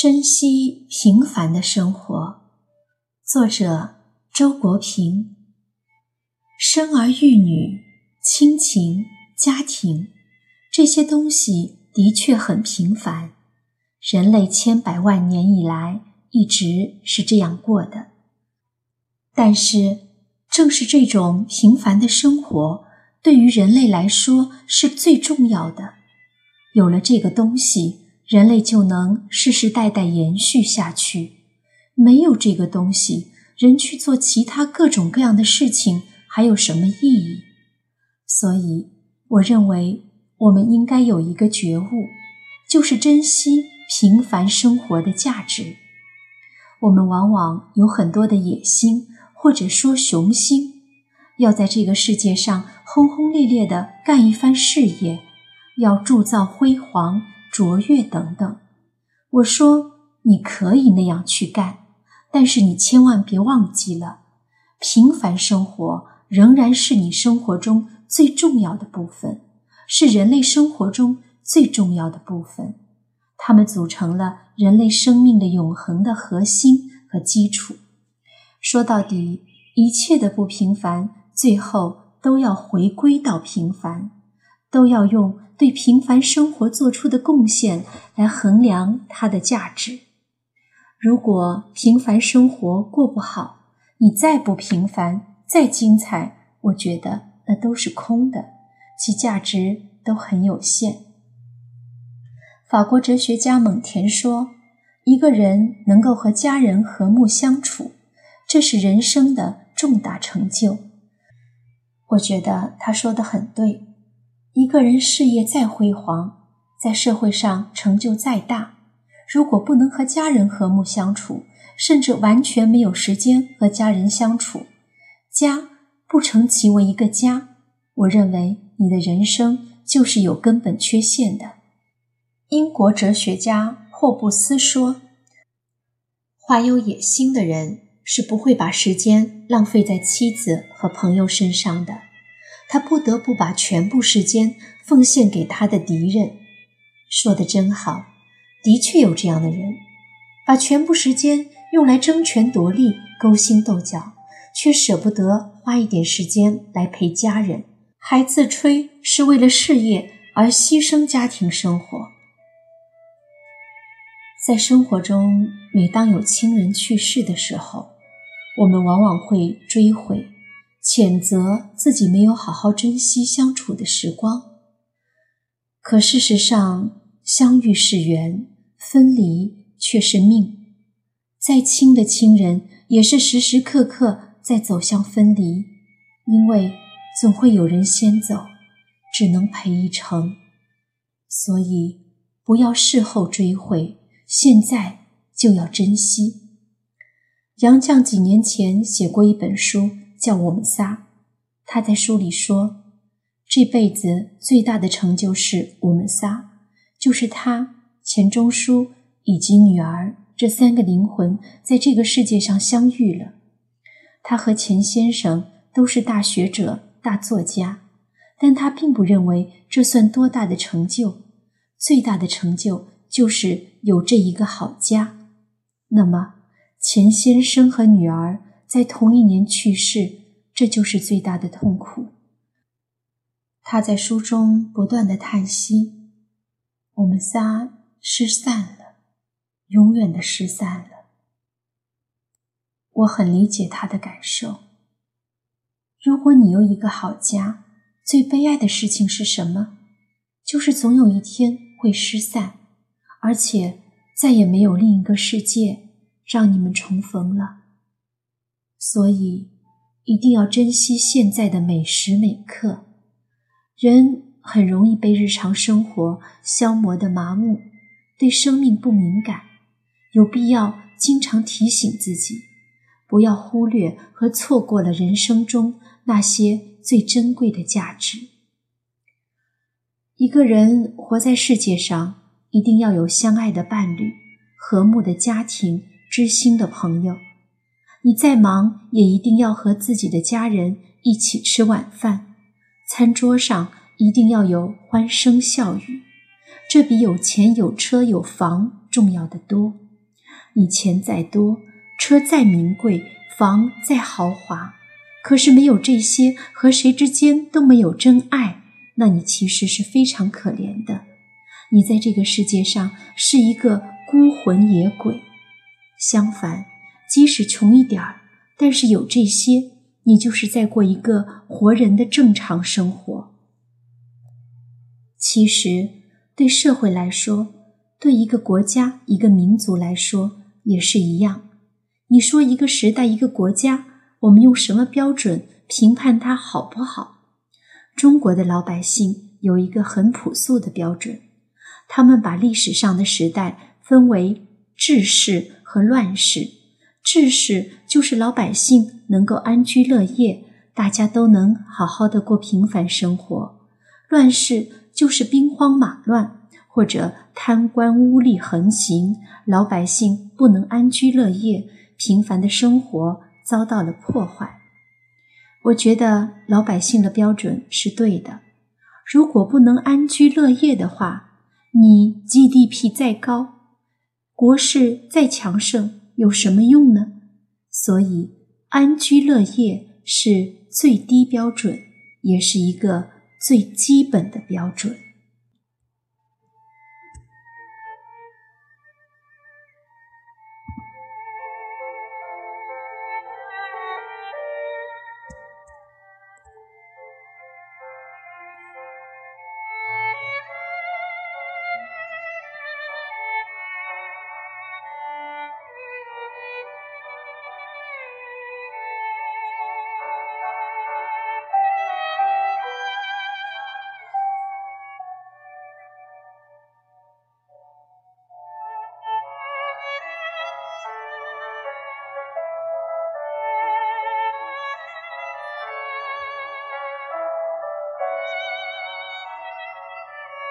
珍惜平凡的生活，作者周国平。生儿育女、亲情、家庭这些东西的确很平凡，人类千百万年以来一直是这样过的。但是，正是这种平凡的生活，对于人类来说是最重要的。有了这个东西。人类就能世世代代延续下去。没有这个东西，人去做其他各种各样的事情还有什么意义？所以，我认为我们应该有一个觉悟，就是珍惜平凡生活的价值。我们往往有很多的野心，或者说雄心，要在这个世界上轰轰烈烈地干一番事业，要铸造辉煌。卓越等等，我说你可以那样去干，但是你千万别忘记了，平凡生活仍然是你生活中最重要的部分，是人类生活中最重要的部分，它们组成了人类生命的永恒的核心和基础。说到底，一切的不平凡，最后都要回归到平凡，都要用。对平凡生活做出的贡献来衡量它的价值。如果平凡生活过不好，你再不平凡、再精彩，我觉得那都是空的，其价值都很有限。法国哲学家蒙田说：“一个人能够和家人和睦相处，这是人生的重大成就。”我觉得他说的很对。一个人事业再辉煌，在社会上成就再大，如果不能和家人和睦相处，甚至完全没有时间和家人相处，家不成其为一个家，我认为你的人生就是有根本缺陷的。英国哲学家霍布斯说：“怀有野心的人是不会把时间浪费在妻子和朋友身上的。”他不得不把全部时间奉献给他的敌人，说的真好，的确有这样的人，把全部时间用来争权夺利、勾心斗角，却舍不得花一点时间来陪家人，还自吹是为了事业而牺牲家庭生活。在生活中，每当有亲人去世的时候，我们往往会追悔。谴责自己没有好好珍惜相处的时光，可事实上，相遇是缘，分离却是命。再亲的亲人，也是时时刻刻在走向分离，因为总会有人先走，只能陪一程。所以，不要事后追悔，现在就要珍惜。杨绛几年前写过一本书。叫我们仨，他在书里说，这辈子最大的成就是我们仨，就是他钱钟书以及女儿这三个灵魂在这个世界上相遇了。他和钱先生都是大学者、大作家，但他并不认为这算多大的成就，最大的成就就是有这一个好家。那么，钱先生和女儿。在同一年去世，这就是最大的痛苦。他在书中不断的叹息：“我们仨失散了，永远的失散了。”我很理解他的感受。如果你有一个好家，最悲哀的事情是什么？就是总有一天会失散，而且再也没有另一个世界让你们重逢了。所以，一定要珍惜现在的每时每刻。人很容易被日常生活消磨的麻木，对生命不敏感。有必要经常提醒自己，不要忽略和错过了人生中那些最珍贵的价值。一个人活在世界上，一定要有相爱的伴侣、和睦的家庭、知心的朋友。你再忙，也一定要和自己的家人一起吃晚饭，餐桌上一定要有欢声笑语，这比有钱有车有房重要的多。你钱再多，车再名贵，房再豪华，可是没有这些，和谁之间都没有真爱，那你其实是非常可怜的。你在这个世界上是一个孤魂野鬼。相反，即使穷一点儿，但是有这些，你就是在过一个活人的正常生活。其实，对社会来说，对一个国家、一个民族来说也是一样。你说一个时代、一个国家，我们用什么标准评判它好不好？中国的老百姓有一个很朴素的标准，他们把历史上的时代分为治世和乱世。治世就是老百姓能够安居乐业，大家都能好好的过平凡生活；乱世。就是兵荒马乱，或者贪官污吏横行，老百姓不能安居乐业，平凡的生活遭到了破坏。我觉得老百姓的标准是对的。如果不能安居乐业的话，你 GDP 再高，国势再强盛，有什么用呢？所以，安居乐业是最低标准，也是一个。最基本的标准。